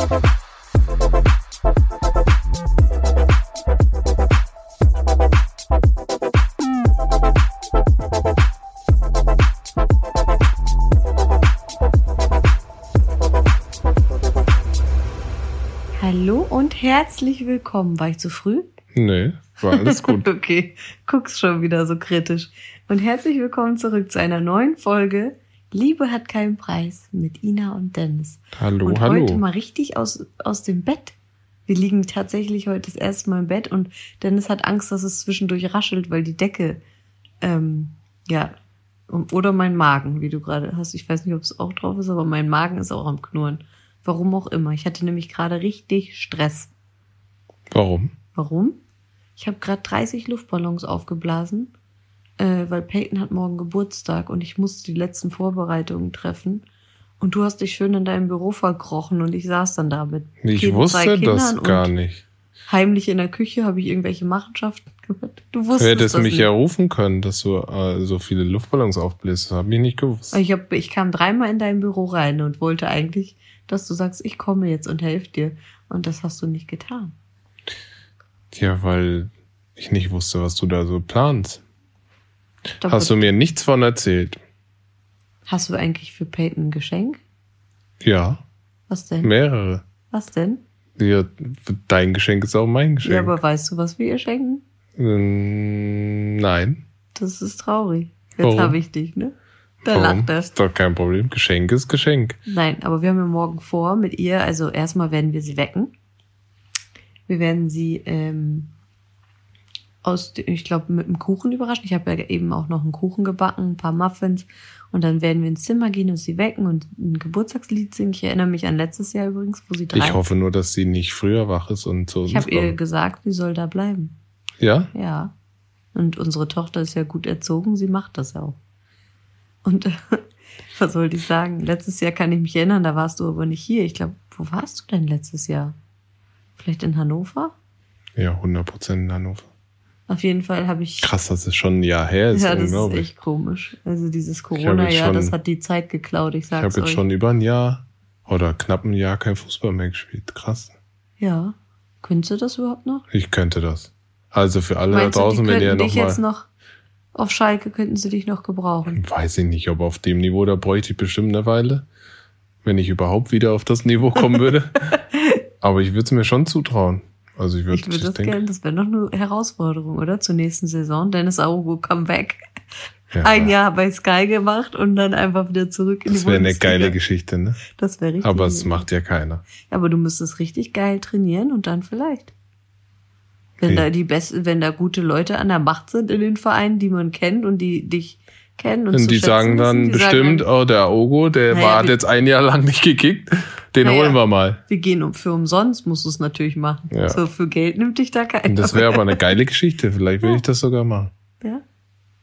Hallo und herzlich willkommen. War ich zu früh? Nee, war alles gut. okay, guck's schon wieder so kritisch. Und herzlich willkommen zurück zu einer neuen Folge Liebe hat keinen Preis mit Ina und Dennis. Hallo, und hallo. heute mal richtig aus, aus dem Bett. Wir liegen tatsächlich heute das erste Mal im Bett und Dennis hat Angst, dass es zwischendurch raschelt, weil die Decke, ähm, ja, oder mein Magen, wie du gerade hast. Ich weiß nicht, ob es auch drauf ist, aber mein Magen ist auch am Knurren. Warum auch immer. Ich hatte nämlich gerade richtig Stress. Warum? Warum? Ich habe gerade 30 Luftballons aufgeblasen, äh, weil Peyton hat morgen Geburtstag und ich musste die letzten Vorbereitungen treffen. Und du hast dich schön in deinem Büro verkrochen und ich saß dann da mit Ich Kind- wusste das gar nicht. Heimlich in der Küche habe ich irgendwelche Machenschaften gemacht. Du Du wusstest hättest das mich nicht. ja rufen können, dass du äh, so viele Luftballons aufbläst. Das habe ich nicht gewusst. Ich, hab, ich kam dreimal in dein Büro rein und wollte eigentlich, dass du sagst, ich komme jetzt und helfe dir. Und das hast du nicht getan. Ja, weil ich nicht wusste, was du da so planst. Doch, Hast du mir nichts von erzählt? hast du eigentlich für Peyton ein Geschenk? Ja, Was denn? mehrere. Was denn? Ja, dein Geschenk ist auch mein Geschenk. Ja, aber weißt du, was wir ihr schenken? Ähm, nein. Das ist traurig. Jetzt habe ich dich, ne? Da Warum? lacht er. Ist doch kein Problem. Geschenk ist Geschenk. Nein, aber wir haben ja morgen vor mit ihr, also erstmal werden wir sie wecken. Wir werden sie ähm, aus, ich glaube, mit einem Kuchen überraschen. Ich habe ja eben auch noch einen Kuchen gebacken, ein paar Muffins. Und dann werden wir ins Zimmer gehen und sie wecken und ein Geburtstagslied singen. Ich erinnere mich an letztes Jahr übrigens, wo sie drei. Ich hoffe nur, dass sie nicht früher wach ist und uns ich habe ihr gesagt, sie soll da bleiben. Ja? Ja. Und unsere Tochter ist ja gut erzogen, sie macht das auch. Und äh, was sollte ich sagen? Letztes Jahr kann ich mich erinnern, da warst du aber nicht hier. Ich glaube, wo warst du denn letztes Jahr? Vielleicht in Hannover? Ja, 100 Prozent in Hannover. Auf jeden Fall habe ich. Krass, dass es schon ein Jahr her ist. ja, das ist echt komisch. Also dieses Corona-Jahr, das hat die Zeit geklaut, ich ich habe sag's jetzt euch. schon über ein Jahr oder knapp ein Jahr kein Fußball mehr gespielt. Krass. Ja. Könntest du das überhaupt noch? Ich könnte das. Also für alle Meinst da du, draußen, die wenn ihr könnten dich noch jetzt mal, noch auf Schalke könnten sie dich noch gebrauchen. weiß ich nicht, ob auf dem Niveau, da bräuchte ich bestimmt eine Weile, wenn ich überhaupt wieder auf das Niveau kommen würde. Aber ich würde es mir schon zutrauen. Also ich würde, Ich würde das denke, gerne, das wäre noch eine Herausforderung, oder? Zur nächsten Saison. Dennis Aogo Comeback. ja, Ein Jahr bei Sky gemacht und dann einfach wieder zurück in Das die wäre eine geile Geschichte, ne? Das wäre richtig. Aber es macht ja keiner. Aber du müsstest richtig geil trainieren und dann vielleicht. Wenn Okay. da die besten, wenn da gute Leute an der Macht sind in den Vereinen, die man kennt und die dich kennen und, Und die sagen dann die bestimmt, sagen oh, der Ogo, der Naja, war, jetzt ein Jahr lang nicht gekickt, den Naja. holen wir mal. wir gehen um für umsonst, musst du es natürlich machen. Ja. So für Geld nimmt dich da keiner. Und das wäre aber eine geile Geschichte. Vielleicht will ich das sogar machen. ja?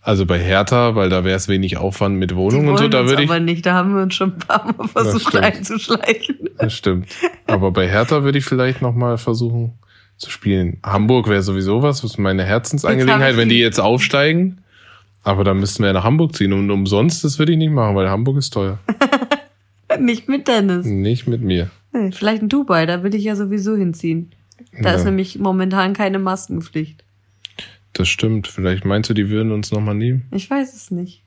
Also bei Hertha, weil da wäre es wenig Aufwand mit Wohnung und so, da würde ich. aber nicht, da haben wir uns schon ein paar Mal versucht einzuschleichen. Das stimmt. Aber bei Hertha würde ich vielleicht nochmal versuchen zu spielen. Hamburg wäre sowieso was, was meine Herzensangelegenheit, wenn die- jetzt aufsteigen. Aber dann müssten wir ja nach Hamburg ziehen. Und umsonst, das würde ich nicht machen, weil Hamburg ist teuer. Nicht mit Dennis. Nicht mit mir. Nee, Vielleicht in Dubai, da will ich ja sowieso hinziehen. Da ist Ja, nämlich momentan keine Maskenpflicht. das stimmt. Vielleicht meinst du, die würden uns nochmal nehmen? Ich weiß es nicht.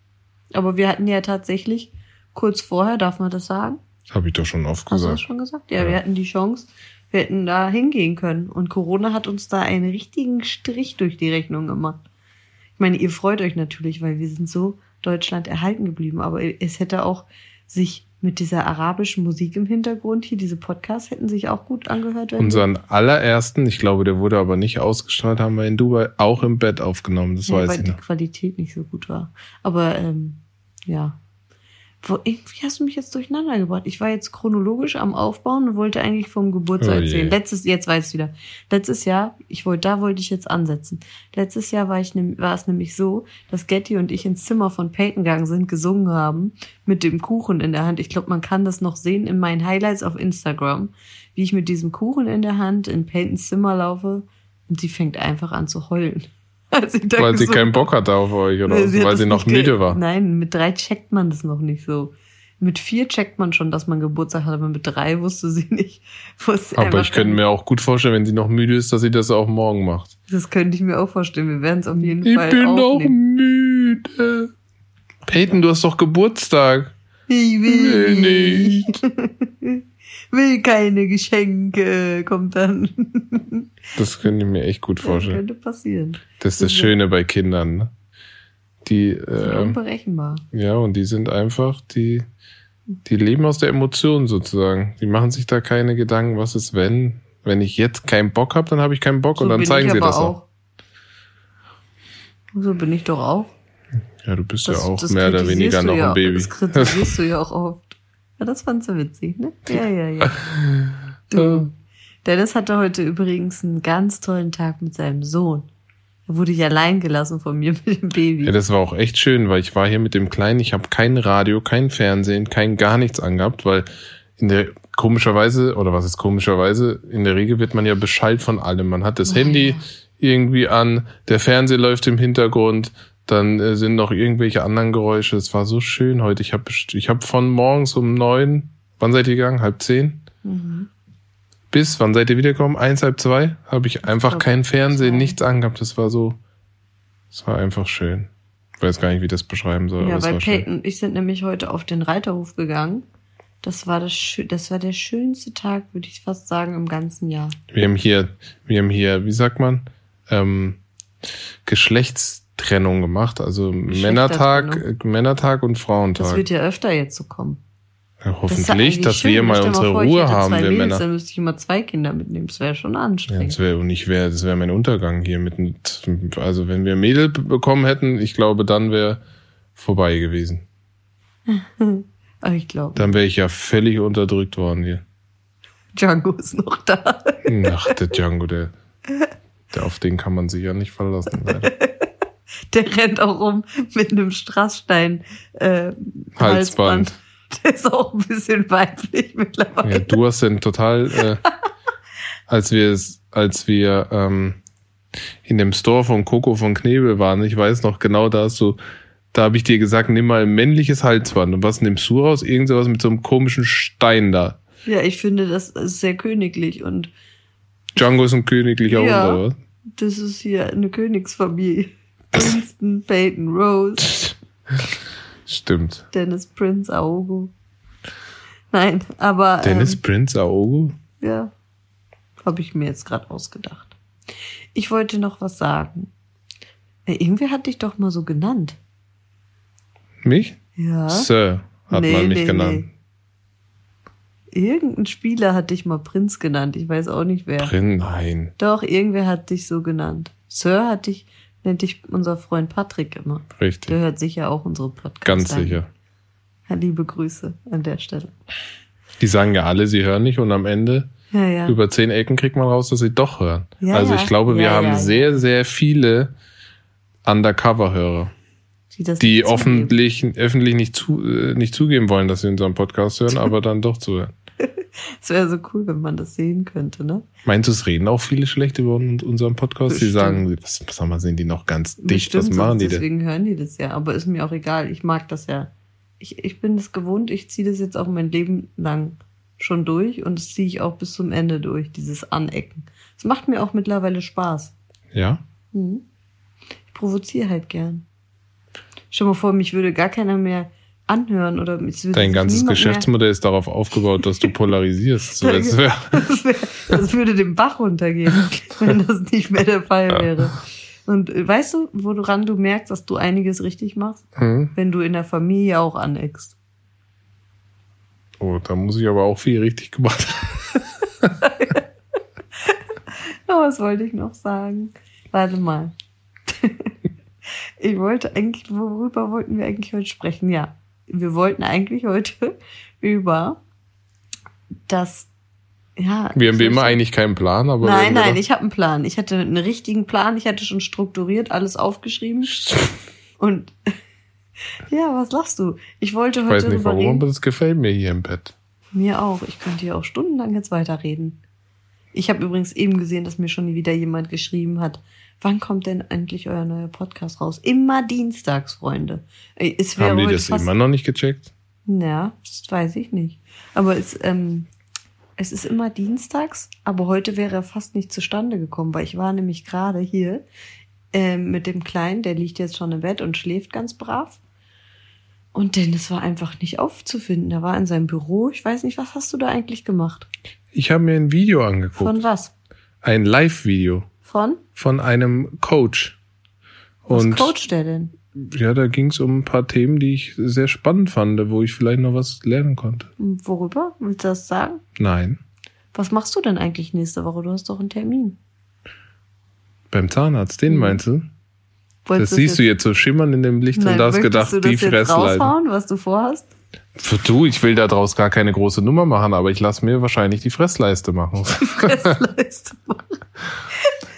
Aber wir hatten ja tatsächlich kurz vorher, darf man das sagen? Habe ich doch schon oft Hast du das gesagt. schon gesagt? Ja, Ja. wir hatten die Chance, wir hätten da hingehen können. Und Corona hat uns da einen richtigen Strich durch die Rechnung gemacht. Ich meine, ihr freut euch natürlich, weil wir sind so Deutschland erhalten geblieben. Aber es hätte auch sich mit dieser arabischen Musik im Hintergrund hier, diese Podcasts hätten sich auch gut angehört. Unseren allerersten, ich glaube, der wurde aber nicht ausgestrahlt, haben wir in Dubai auch im Bett aufgenommen. Das ja, weiß weil ich die noch. Qualität nicht so gut war. Aber ähm, ja. Wo, irgendwie hast du mich jetzt durcheinander gebracht. Ich war jetzt chronologisch am Aufbauen und wollte eigentlich vom Geburtstag Oh erzählen. Letztes, jetzt weiß ich wieder. Letztes Jahr, ich wollte, da wollte ich jetzt ansetzen. Letztes Jahr war ich, war es nämlich so, dass Getty und ich ins Zimmer von Peyton gegangen sind, gesungen haben, mit dem Kuchen in der Hand. Ich glaube, man kann das noch sehen in meinen Highlights auf Instagram, wie ich mit diesem Kuchen in der Hand in Peytons Zimmer laufe und sie fängt einfach an zu heulen. Als ich da Weil sie keinen Bock hatte auf euch oder Nee, hat weil sie noch müde war. Nein, mit drei checkt man das noch nicht so. Mit vier checkt man schon, dass man Geburtstag hat, aber mit drei wusste sie nicht. Aber ich könnte mir auch gut vorstellen, wenn sie noch müde ist, dass sie das auch morgen macht. Das könnte ich mir auch vorstellen. Wir werden es auf jeden Ich Fall bin doch aufnehmen. müde. Peyton, du hast doch Geburtstag. Ich Will will nicht. will keine Geschenke, kommt dann. Das könnte ich mir echt gut Das vorstellen. könnte passieren. Das ist das Schöne bei Kindern, ne? Die, Das ist ähm, unberechenbar. ja, und die sind einfach, die, die leben aus der Emotion sozusagen. Die machen sich da keine Gedanken, was ist wenn. Wenn ich jetzt keinen Bock habe, dann habe ich keinen Bock und dann zeigen sie das auch. So bin ich doch auch. Ja, du bist Das, ja auch das mehr oder weniger noch ja, ein Baby. Das kritisierst du ja auch oft. Ja, das fandst du witzig, ne? Ja, ja, ja. Du. Dennis hatte heute übrigens einen ganz tollen Tag mit seinem Sohn. Er wurde ich allein gelassen von mir mit dem Baby. Ja, das war auch echt schön, weil ich war hier mit dem Kleinen, ich habe kein Radio, kein Fernsehen, kein gar nichts angehabt, weil in der komischerweise, oder was ist komischerweise, in der Regel wird man ja Bescheid von allem. Man hat das Oh, Handy ja. irgendwie an, der Fernseher läuft im Hintergrund, dann äh, sind noch irgendwelche anderen Geräusche. Es war so schön heute. Ich habe ich hab von morgens um neun, wann seid ihr gegangen? Halb zehn? Mhm. Bis, wann seid ihr wiedergekommen? Eins, halb zwei? Habe ich einfach glaub, kein Fernsehen, nichts angehabt. Das war so, es war einfach schön. Ich weiß gar nicht, wie ich das beschreiben soll. Ja, weil. Peyton und ich sind nämlich heute auf den Reiterhof gegangen. Das war das, das war der schönste Tag, würde ich fast sagen, im ganzen Jahr. Wir haben hier, wir haben hier, wie sagt man, ähm, Geschlechtstrennung gemacht. Also Männertag, äh, Männertag und Das Frauentag. wird ja öfter jetzt so kommen. Ja, Das hoffentlich, eigentlich dass schön. wir mal Stell unsere vor, ich Ruhe haben, wir Mädels, Männer. Dann müsste ich immer zwei Kinder mitnehmen. Das wäre schon Ja, anstrengend. das wäre und ich wäre, das wäre mein Untergang hier mit, also wenn wir Mädel bekommen hätten, ich glaube, dann wäre vorbei gewesen. Aber ich glaube, Dann wäre ich ja völlig unterdrückt worden hier. Django ist noch da. Ach, der Django, der, der auf den kann man sich ja nicht verlassen. Leider. Der rennt auch rum mit einem Strassstein äh, Halsband. Halsband. Der ist auch ein bisschen weiblich mittlerweile. Ja, du hast denn total, äh, als wir es, als wir ähm, in dem Store von Coco von Knebel waren, ich weiß noch genau, da hast du, da habe ich dir gesagt, nimm mal ein männliches Halsband. Und was nimmst du raus? Irgend sowas mit so einem komischen Stein da. Ja, ich finde, das ist sehr königlich und Django ist ein königlicher Ja. Hund, oder was? das ist hier eine Königsfamilie. Winston, Peyton, Rose, Stimmt. Dennis Prince, Aogo. Nein, aber Dennis ähm, Prince Aogo? ja, habe ich mir jetzt gerade ausgedacht. Ich wollte noch was sagen. Äh, irgendwer hat dich doch mal so genannt. Mich? Ja. Sir hat Nee, man mich nee, genannt. Irgendein Spieler hat dich mal Prinz genannt. Ich weiß auch nicht wer. Prin, nein. Doch, irgendwer hat dich so genannt. Sir hat dich, nennt dich unser Freund Patrick immer. Der Richtig. hört sicher auch unsere Podcasts. Ganz an. sicher. Liebe Grüße an der Stelle. Die sagen ja alle, sie hören nicht und am Ende Ja, ja. über zehn Ecken kriegt man raus, dass sie doch hören. Ja, also ich glaube, wir haben sehr, sehr viele Undercover-Hörer, die das die nicht öffentlich nicht, zu, äh, nicht zugeben wollen, dass sie unseren Podcast hören, aber dann doch zuhören. Es wäre so cool, wenn man das sehen könnte, ne? Meinst du, es reden auch viele schlecht über un- unseren Podcast? Die Bestimmt. sagen, was, sag mal, sind die noch ganz dicht? Bestimmt, was machen die sonst- denn? deswegen hören die das ja. Aber ist mir auch egal. Ich mag das ja. Ich, ich bin das gewohnt. Ich ziehe das jetzt auch mein Leben lang schon durch und das ziehe ich auch bis zum Ende durch, dieses Anecken. Es macht mir auch mittlerweile Spaß. Ja? Mhm. Ich provoziere halt gern. Stell dir mal vor, mich würde gar keiner mehr anhören oder Dein ganzes Geschäftsmodell ist darauf aufgebaut, dass du polarisierst. Das, wär, das würde den Bach runtergehen, wenn das nicht mehr der Fall wäre. Und äh, weißt du, woran du merkst, dass du einiges richtig machst? hm? Wenn du in der Familie auch aneckst. Oh, da muss ich aber auch viel richtig gemacht haben. Oh, was wollte ich noch sagen? Warte mal. Ich wollte eigentlich, worüber wollten wir eigentlich heute sprechen? Ja, wir wollten eigentlich heute über das, ja. Wir haben wie immer ich- eigentlich keinen Plan, aber. Nein, nein, ich habe einen Plan. Ich hatte einen richtigen Plan. Ich hatte schon strukturiert alles aufgeschrieben. Und ja, was lachst du? Ich wollte Ich heute weiß nicht warum, aber reden. das gefällt mir hier im Bett. Mir auch. Ich könnte hier auch stundenlang jetzt weiterreden. Ich habe übrigens eben gesehen, dass mir schon wieder jemand geschrieben hat. Wann kommt denn endlich euer neuer Podcast raus? Immer dienstags, Freunde. Ey, Es Haben die das immer noch nicht gecheckt? Ja, das weiß ich nicht. Aber es, ähm, es ist immer dienstags, aber heute wäre er fast nicht zustande gekommen, weil ich war nämlich gerade hier ähm, mit dem Kleinen, der liegt jetzt schon im Bett und schläft ganz brav. Und Dennis war einfach nicht aufzufinden. Er war in seinem Büro. Ich weiß nicht, was hast du da eigentlich gemacht? Ich habe mir ein Video angeguckt. Von was? Ein Live-Video Von? von einem Coach. Was Und coacht der denn? ja, da ging es um ein paar Themen, die ich sehr spannend fand, wo ich vielleicht noch was lernen konnte. Worüber? Willst du das sagen? Nein. Was machst du denn eigentlich nächste Woche? Du hast doch einen Termin. Beim Zahnarzt, den Mhm. meinst du? Wolltest Das siehst du jetzt so schimmern in dem Licht Nein, und da hast gedacht, du das die jetzt raushauen, was du vorhast? Du, ich will da draus gar keine große Nummer machen, aber ich lasse mir wahrscheinlich die Fressleiste machen. Fressleiste machen.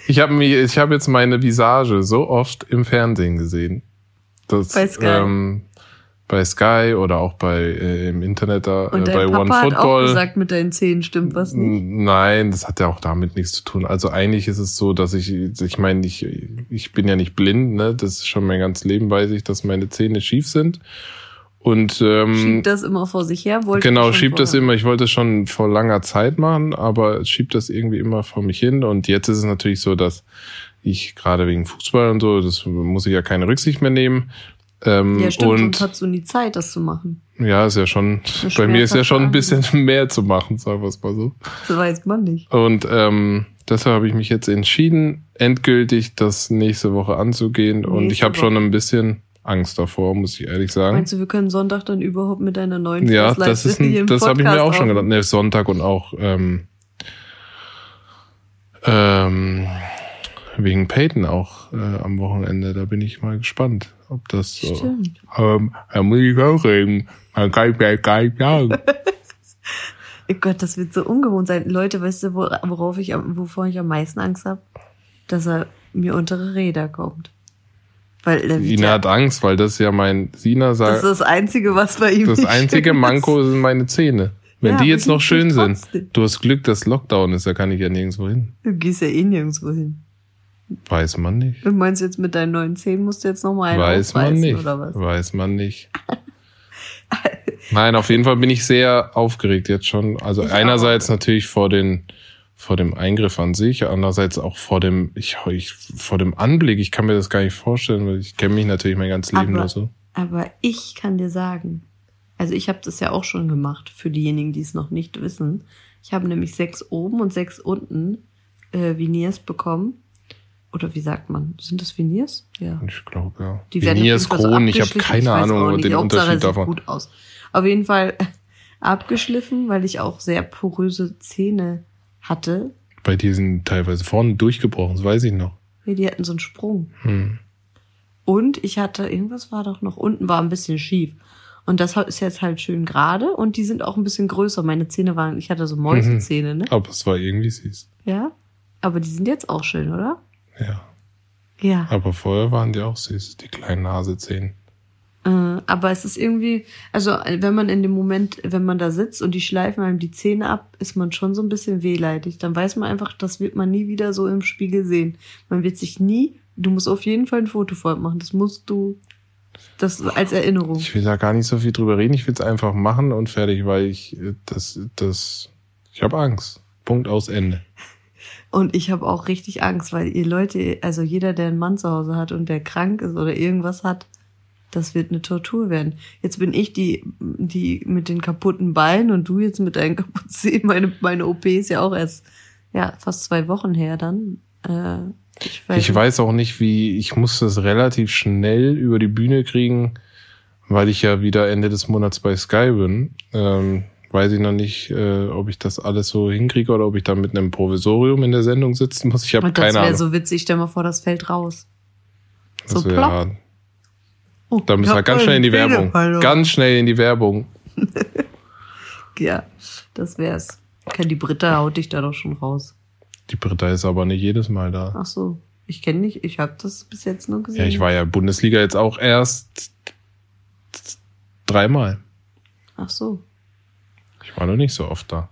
Ich habe mir, ich habe jetzt meine Visage so oft im Fernsehen gesehen. Das, Bei Sky. Ähm, bei Sky oder auch bei äh, im Internet da Und äh, bei Papa hat auch OneFootball. gesagt, mit deinen Zähnen stimmt was nicht. Nein, das hat ja auch damit nichts zu tun. Also eigentlich ist es so, dass ich, ich meine, ich, ich bin ja nicht blind, ne? Das ist schon mein ganzes Leben weiß ich, dass meine Zähne schief sind. Und ähm, Schiebt das immer vor sich her? Wollte Genau, schiebt das immer. Ich wollte es schon vor langer Zeit machen, aber schiebt das irgendwie immer vor mich hin. Und jetzt ist es natürlich so, dass ich gerade wegen Fußball und so, das muss ich ja keine Rücksicht mehr nehmen. Ähm, Ja, stimmt, und hast du nie Zeit, das zu machen. ja, ist ja schon, Das bei mir ist ja schon ein bisschen mehr zu machen, sagen wir es mal so. Das weiß man nicht. Und ähm, deshalb habe ich mich jetzt entschieden, endgültig das nächste Woche anzugehen. und Nächste ich habe schon ein bisschen Angst davor, muss ich ehrlich sagen. Meinst du, wir können Sonntag dann überhaupt mit deiner neuen Ja, das ist ein, das habe ich mir auch schon gedacht. Ne, Sonntag und auch ähm, ähm, wegen Peyton auch äh, am Wochenende. Da bin ich mal gespannt, ob das so. Stimmt. Ähm, da muss ich auch reden. Man kann mir gar nicht sagen. Oh Gott, das wird so ungewohnt sein. Leute, weißt du, wo- worauf ich, wovor ich am meisten Angst habe? Dass er mir untere Räder kommt. Weil er wird Sina hat Angst, weil das ja mein Sina das sagt. ist das Einzige, was bei ihm Das nicht einzige ist. Manko sind meine Zähne. Wenn Ja, die jetzt noch schön sind. Du hast Glück, dass Lockdown ist, da kann ich ja nirgendwo hin. Du gehst ja eh nirgendwo hin. Weiß man nicht. Du meinst jetzt mit deinen neuen Zähnen musst du jetzt nochmal einen Weiß man nicht. oder was? Weiß man nicht. Nein, auf jeden Fall bin ich sehr aufgeregt jetzt schon. Also Ich einerseits natürlich vor den vor dem Eingriff an sich, andererseits auch vor dem ich, ich vor dem Anblick. Ich kann mir das gar nicht vorstellen, weil ich kenne mich natürlich mein ganzes Leben Aber- nur so. Aber ich kann dir sagen, also ich habe das ja auch schon gemacht, für diejenigen, die es noch nicht wissen. Ich habe nämlich sechs oben und sechs unten äh, Veneers bekommen. Oder wie sagt man? Sind das Veneers? Ja. Ich glaube ja. Die werden Veneers, Fall so Kronen, ich habe keine auch Ahnung den Hauptsache, Unterschied davon. gut aus. Auf jeden Fall abgeschliffen, weil ich auch sehr poröse Zähne hatte. Bei dir sind teilweise vorne durchgebrochen, das weiß ich noch. Nee, die hatten so einen Sprung. Hm. Und ich hatte, irgendwas war doch noch, unten war ein bisschen schief. Und das ist jetzt halt schön gerade und die sind auch ein bisschen größer. Meine Zähne waren, ich hatte so Mäusezähne, ne? Aber es war irgendwie süß. Ja. Aber die sind jetzt auch schön, oder? Ja. Ja. Aber vorher waren die auch süß, die kleinen Nasezähne. Äh, aber es ist irgendwie, also äh, wenn man in dem Moment, wenn man da sitzt und die schleifen einem die Zähne ab, ist man schon so ein bisschen wehleidig. Dann weiß man einfach, das wird man nie wieder so im Spiegel sehen. Man wird sich nie, du musst auf jeden Fall ein Foto vorher machen. Das musst du, das als Erinnerung. Ich will da gar nicht so viel drüber reden. Ich will es einfach machen und fertig, weil ich äh, das, das, ich habe Angst. Punkt aus Ende. Und ich habe auch richtig Angst, weil ihr Leute, also jeder, der einen Mann zu Hause hat und der krank ist oder irgendwas hat, das wird eine Tortur werden. Jetzt bin ich die, die mit den kaputten Beinen und du jetzt mit deinen kaputten Zähnen. Meine, meine OP ist ja auch erst ja, fast zwei Wochen her dann. Äh, ich weiß, Ich weiß auch nicht, wie, ich muss das relativ schnell über die Bühne kriegen, weil ich ja wieder Ende des Monats bei Sky bin. Ähm, weiß ich noch nicht, äh, ob ich das alles so hinkriege oder ob ich da mit einem Provisorium in der Sendung sitzen muss. Ich habe Und das keine wäre Ahnung. so witzig, stell mal vor, das fällt raus. So Das wär plopp. Oh, Da müssen wir ganz schnell in die Werbung. Ganz schnell in die Werbung. Ja, das wär's. Kann die Britta haut dich da doch schon raus. Die Britta ist aber nicht jedes Mal da. Ach so. Ich kenne nicht, ich habe das bis jetzt nur gesehen. Ja, ich war ja Bundesliga jetzt auch erst dreimal. Ach so. Ich war noch nicht so oft da.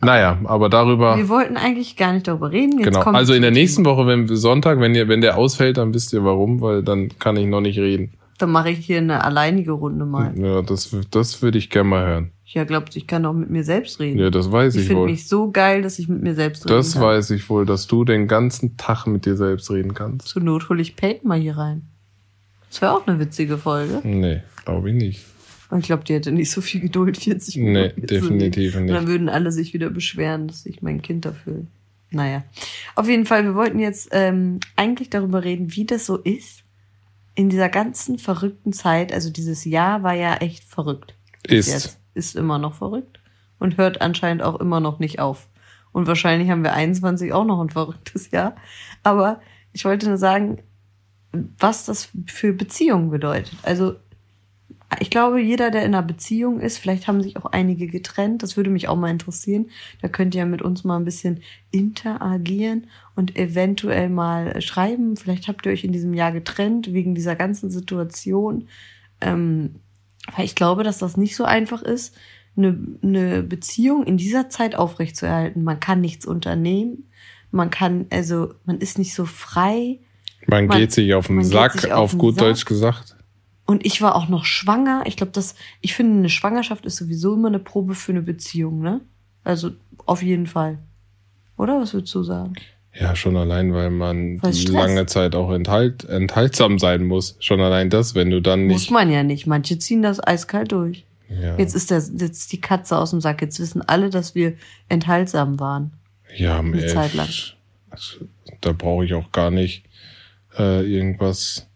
Naja, aber darüber, Wir wollten eigentlich gar nicht darüber reden. Jetzt genau. Also in der nächsten Woche, wenn Sonntag, wenn ihr, wenn der ausfällt, dann wisst ihr warum, weil dann kann ich noch nicht reden. Dann mache ich hier eine alleinige Runde mal. Ja, das, das würde ich gerne mal hören. Ja, glaubt, ich kann auch mit mir selbst reden. Ja, das weiß ich ich finde wohl. mich so geil, dass ich mit mir selbst reden Das kann. weiß ich wohl, dass du den ganzen Tag mit dir selbst reden kannst. Zur Not hole ich Peyton mal hier rein. Das wäre auch eine witzige Folge. Nee, glaube ich nicht. Und ich glaube, die hätte nicht so viel Geduld, 40 Nee, Minuten. zu definitiv reden. Und dann nicht. würden alle sich wieder beschweren, dass ich mein Kind erfülle. Naja. Auf jeden Fall, wir wollten jetzt ähm, eigentlich darüber reden, wie das so ist in dieser ganzen verrückten Zeit. Also dieses Jahr war ja echt verrückt. Ist. Jetzt. Ist immer noch verrückt. Und hört anscheinend auch immer noch nicht auf. Und wahrscheinlich haben wir 21 auch noch ein verrücktes Jahr. Aber ich wollte nur sagen, was das für Beziehungen bedeutet. Also ich glaube, jeder, der in einer Beziehung ist, vielleicht haben sich auch einige getrennt, das würde mich auch mal interessieren. Da könnt ihr ja mit uns mal ein bisschen interagieren und eventuell mal schreiben. Vielleicht habt ihr euch in diesem Jahr getrennt wegen dieser ganzen Situation. Ähm, weil ich glaube, dass das nicht so einfach ist, eine, eine Beziehung in dieser Zeit aufrechtzuerhalten. Man kann nichts unternehmen. Man kann, also, man ist nicht so frei. Man, Man- geht sich auf den Sack, auf, auf gut Sack. Deutsch gesagt. Und ich war auch noch schwanger. Ich glaube, das, ich finde, eine Schwangerschaft ist sowieso immer eine Probe für eine Beziehung, ne? Also auf jeden Fall. Oder was würdest du sagen? Ja, schon allein, weil man lange Zeit auch enthalt, enthaltsam sein muss. Schon allein das, wenn du dann Muss nicht. man ja nicht. Manche ziehen das eiskalt durch. Ja, Jetzt ist der, jetzt die Katze aus dem Sack. Jetzt wissen alle, dass wir enthaltsam waren. ja eine ey, Zeit lang. also, Da brauche ich auch gar nicht äh, irgendwas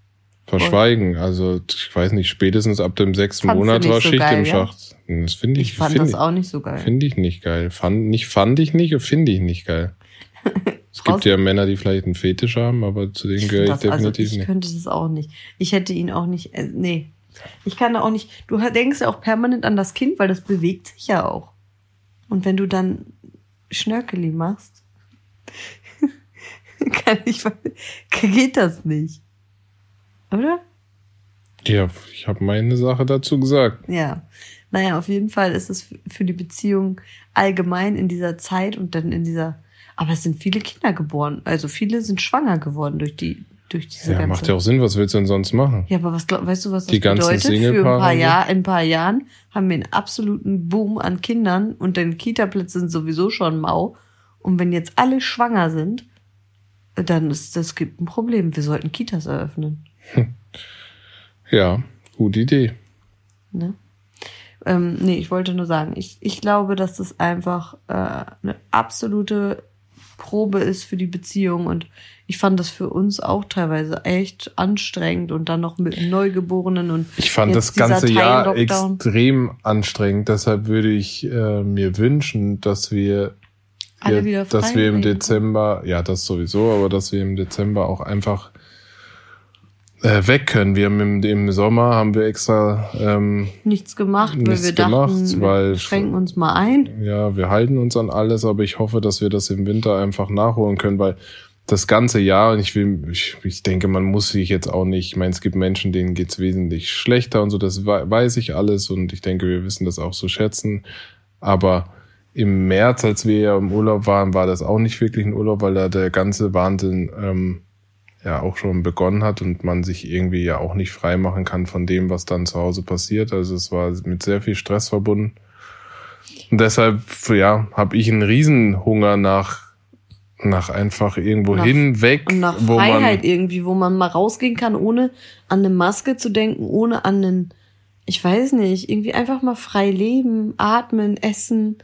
verschweigen. Also ich weiß nicht, spätestens ab dem sechsten Fandst du Monat war so Schicht geil, im ja? Schacht. Das finde ich, Ich fand das ich, auch nicht so geil. Finde ich nicht geil. Fand, nicht fand ich nicht und finde ich nicht geil. Es gibt ja Männer, die vielleicht einen Fetisch haben, aber zu denen gehöre ich, also definitiv ich nicht. könnte das auch nicht. Ich hätte ihn auch nicht. Äh, nee. Ich kann da auch nicht. Du denkst ja auch permanent an das Kind, weil das bewegt sich ja auch. Und wenn du dann Schnörkeli machst, kann ich, geht das nicht. Oder? Ja, ich habe meine Sache dazu gesagt. Ja. Naja, auf jeden Fall ist es für die Beziehung allgemein in dieser Zeit und dann in dieser. Aber es sind viele Kinder geboren. Also viele sind schwanger geworden durch die, durch diese Ja, ganze. macht ja auch Sinn, was willst du denn sonst machen? Ja, aber was glaub, weißt du, was das Die ganzen bedeutet? Für ein paar? Jahr, in ein paar Jahren haben wir einen absoluten Boom an Kindern und den Kita-Plätze sind sowieso schon mau. Und wenn jetzt alle schwanger sind, dann ist das gibt ein Problem. Wir sollten Kitas eröffnen. Ja, gute Idee. Ne? Ähm, nee, ich wollte nur sagen, ich, ich glaube, dass das einfach äh, eine absolute Probe ist für die Beziehung und ich fand das für uns auch teilweise echt anstrengend und dann noch mit Neugeborenen und Ich fand das ganze Jahr extrem anstrengend. Deshalb würde ich äh, mir wünschen, dass wir, ja, dass wir im. Dezember, ja, das sowieso, aber dass wir im Dezember auch einfach äh, weg können. Wir haben im, im Sommer haben wir extra, ähm, nichts gemacht, weil Nichts wir dachten, gemacht, weil- wir schränken uns mal ein. ja, wir halten uns an alles, aber ich hoffe, dass wir das im Winter einfach nachholen können, weil das ganze Jahr, und ich will, ich, ich denke, man muss sich jetzt auch nicht, ich meine, es gibt Menschen, denen geht's wesentlich schlechter und so, das wei- weiß ich alles und ich denke, wir wissen das auch zu schätzen. Aber im März, als wir ja im Urlaub waren, war das auch nicht wirklich ein Urlaub, weil da der ganze Wahnsinn ähm, ja auch schon begonnen hat und man sich irgendwie ja auch nicht frei machen kann von dem, was dann zu Hause passiert. Also es war mit sehr viel Stress verbunden. Und deshalb, ja, habe ich einen Riesenhunger nach, nach einfach irgendwo Nach- hin, weg, Und nach wo Freiheit man. irgendwie, wo man mal rausgehen kann, ohne an eine Maske zu denken, ohne an einen, ich weiß nicht, irgendwie einfach mal frei leben, atmen, essen,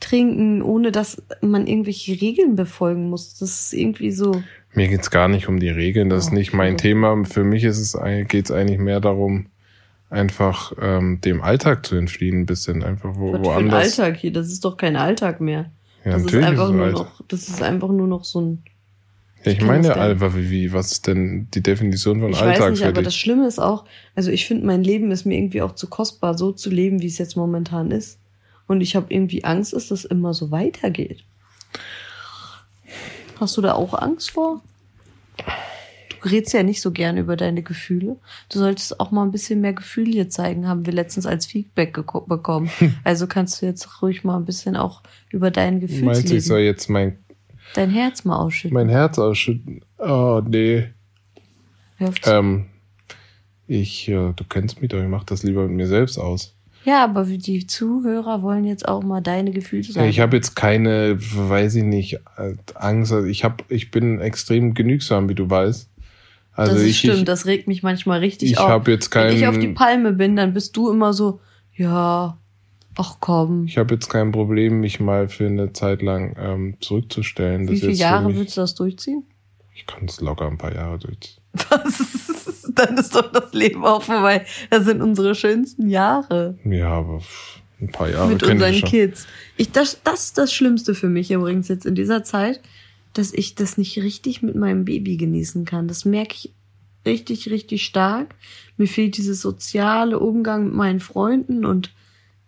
trinken, ohne dass man irgendwelche Regeln befolgen muss. Das ist irgendwie so. Mir geht's gar nicht um die Regeln, das ist Oh, nicht mein okay. Thema. Für mich ist es geht's eigentlich mehr darum, einfach ähm, dem Alltag zu entfliehen, ein bisschen einfach wo, Was für ein woanders. Alltag hier? Das ist doch kein Alltag mehr. Ja, das ist natürlich einfach es nur Alltag. noch, das ist einfach nur noch so ein. Ja, ich kenn meine. Alter, wie, wie, was ist denn die Definition von Ich Alltag weiß nicht, für aber dich? das Schlimme ist auch, also ich finde, mein Leben ist mir irgendwie auch zu kostbar, so zu leben, wie es jetzt momentan ist. Und ich habe irgendwie Angst, dass das immer so weitergeht. Hast du da auch Angst vor? Du redest ja nicht so gern über deine Gefühle. Du solltest auch mal ein bisschen mehr Gefühl hier zeigen, haben wir letztens als Feedback bekommen. Also kannst du jetzt ruhig mal ein bisschen auch über dein Meinst du, ich soll jetzt mein, dein Herz mal ausschütten. mein Herz ausschütten? Oh, nee. Ähm, Ich, äh, du kennst mich doch, ich mache das lieber mit mir selbst aus. Ja, aber die Zuhörer wollen jetzt auch mal deine Gefühle sagen. Ich habe jetzt keine, weiß ich nicht, Angst. Also ich hab, ich bin extrem genügsam, wie du weißt. Also das ist ich, stimmt, ich, das regt mich manchmal richtig ich auf. habe jetzt Wenn ich auf die kein, Palme bin, dann bist du immer so, ja, ach komm. ich habe jetzt kein Problem, mich mal für eine Zeit lang ähm, zurückzustellen. Wie viele Jahre mich- willst du das durchziehen? Ich kann es locker ein paar Jahre durch. Was? Dann ist doch das Leben auch vorbei. Das sind unsere schönsten Jahre. Ja, aber ein paar Jahre mit unseren ich. Kids. Ich, das, das ist das Schlimmste für mich übrigens jetzt in dieser Zeit, dass ich das nicht richtig mit meinem Baby genießen kann. Das merke ich richtig, richtig stark. Mir fehlt dieses soziale Umgang mit meinen Freunden und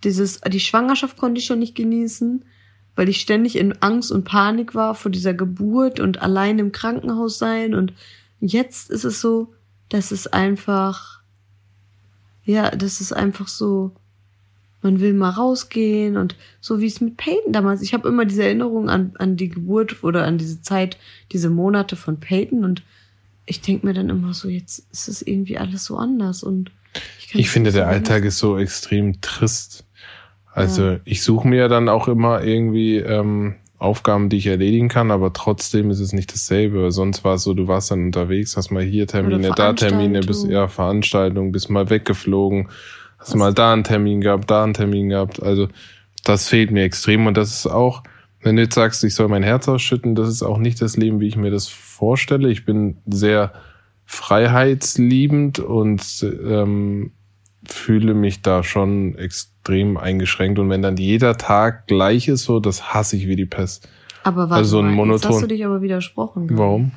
dieses, die Schwangerschaft konnte ich schon nicht genießen, weil ich ständig in Angst und Panik war vor dieser Geburt und allein im Krankenhaus sein. Und jetzt ist es so, dass es einfach, ja, das ist einfach so, man will mal rausgehen und so wie es mit Peyton damals. Ich habe immer diese Erinnerung an, an die Geburt oder an diese Zeit, diese Monate von Peyton und ich denke mir dann immer so, jetzt ist es irgendwie alles so anders und ich, Ich finde, der Alltag ist so extrem trist. Also ich suche mir dann auch immer irgendwie ähm, Aufgaben, die ich erledigen kann, aber trotzdem ist es nicht dasselbe. Weil Sonst war es so, du warst dann unterwegs, hast mal hier Termine, da Termine, bist ja Veranstaltung, bist mal weggeflogen, hast Was- mal da einen Termin gehabt, da einen Termin gehabt. Also das fehlt mir extrem und das ist auch, wenn du jetzt sagst, ich soll mein Herz ausschütten, das ist auch nicht das Leben, wie ich mir das vorstelle. Ich bin sehr freiheitsliebend und ähm, fühle mich da schon extrem eingeschränkt. Und wenn dann jeder Tag gleich ist, so, das hasse ich wie die Pest. Aber warte also so ein mal, jetzt hast Monoton. du dich aber widersprochen. gerade. Warum?